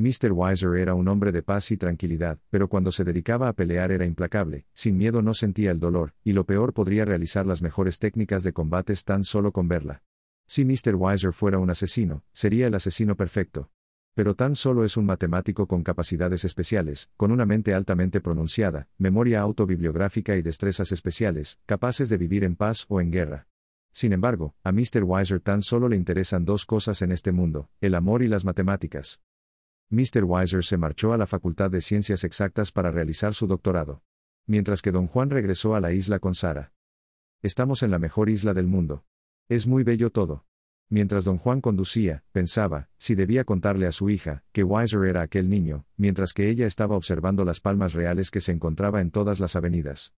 Mr. Weiser era un hombre de paz y tranquilidad, pero cuando se dedicaba a pelear era implacable, sin miedo no sentía el dolor, y lo peor podría realizar las mejores técnicas de combates tan solo con verla. Si Mr. Weiser fuera un asesino, sería el asesino perfecto. Pero tan solo es un matemático con capacidades especiales, con una mente altamente pronunciada, memoria autobibliográfica y destrezas especiales, capaces de vivir en paz o en guerra. Sin embargo, a Mr. Weiser tan solo le interesan dos cosas en este mundo, el amor y las matemáticas. Mr. Weiser se marchó a la Facultad de Ciencias Exactas para realizar su doctorado. Mientras que don Juan regresó a la isla con Sara. Estamos en la mejor isla del mundo. Es muy bello todo. Mientras don Juan conducía, pensaba, si debía contarle a su hija, que Weiser era aquel niño, mientras que ella estaba observando las palmas reales que se encontraba en todas las avenidas.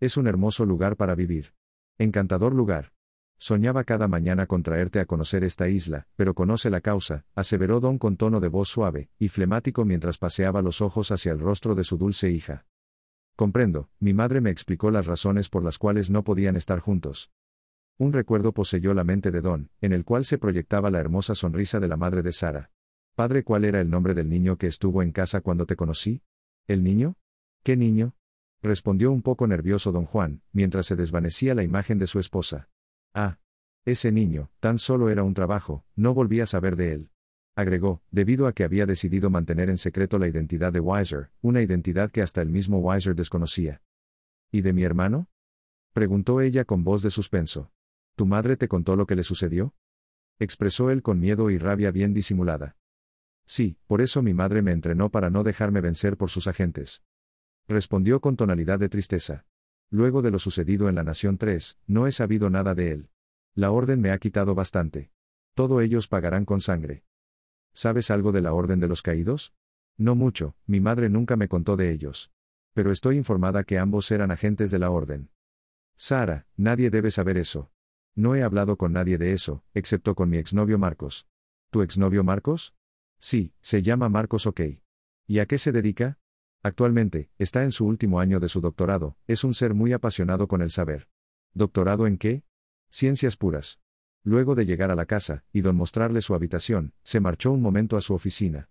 Es un hermoso lugar para vivir. Encantador lugar. Soñaba cada mañana con traerte a conocer esta isla, pero conoce la causa, aseveró Don con tono de voz suave y flemático mientras paseaba los ojos hacia el rostro de su dulce hija. Comprendo, mi madre me explicó las razones por las cuales no podían estar juntos. Un recuerdo poseyó la mente de Don, en el cual se proyectaba la hermosa sonrisa de la madre de Sara. Padre, ¿cuál era el nombre del niño que estuvo en casa cuando te conocí? ¿El niño? ¿Qué niño? respondió un poco nervioso don Juan, mientras se desvanecía la imagen de su esposa. Ah. Ese niño, tan solo era un trabajo, no volví a saber de él. Agregó, debido a que había decidido mantener en secreto la identidad de Weiser, una identidad que hasta el mismo Weiser desconocía. ¿Y de mi hermano? Preguntó ella con voz de suspenso. ¿Tu madre te contó lo que le sucedió? Expresó él con miedo y rabia bien disimulada. Sí, por eso mi madre me entrenó para no dejarme vencer por sus agentes. Respondió con tonalidad de tristeza. Luego de lo sucedido en la Nación 3, no he sabido nada de él. La orden me ha quitado bastante. Todo ellos pagarán con sangre. ¿Sabes algo de la Orden de los Caídos? No mucho, mi madre nunca me contó de ellos. Pero estoy informada que ambos eran agentes de la Orden. Sara, nadie debe saber eso. No he hablado con nadie de eso, excepto con mi exnovio Marcos. ¿Tu exnovio Marcos? Sí, se llama Marcos OK. ¿Y a qué se dedica? Actualmente, está en su último año de su doctorado, es un ser muy apasionado con el saber. ¿Doctorado en qué? Ciencias puras. Luego de llegar a la casa, y don mostrarle su habitación, se marchó un momento a su oficina.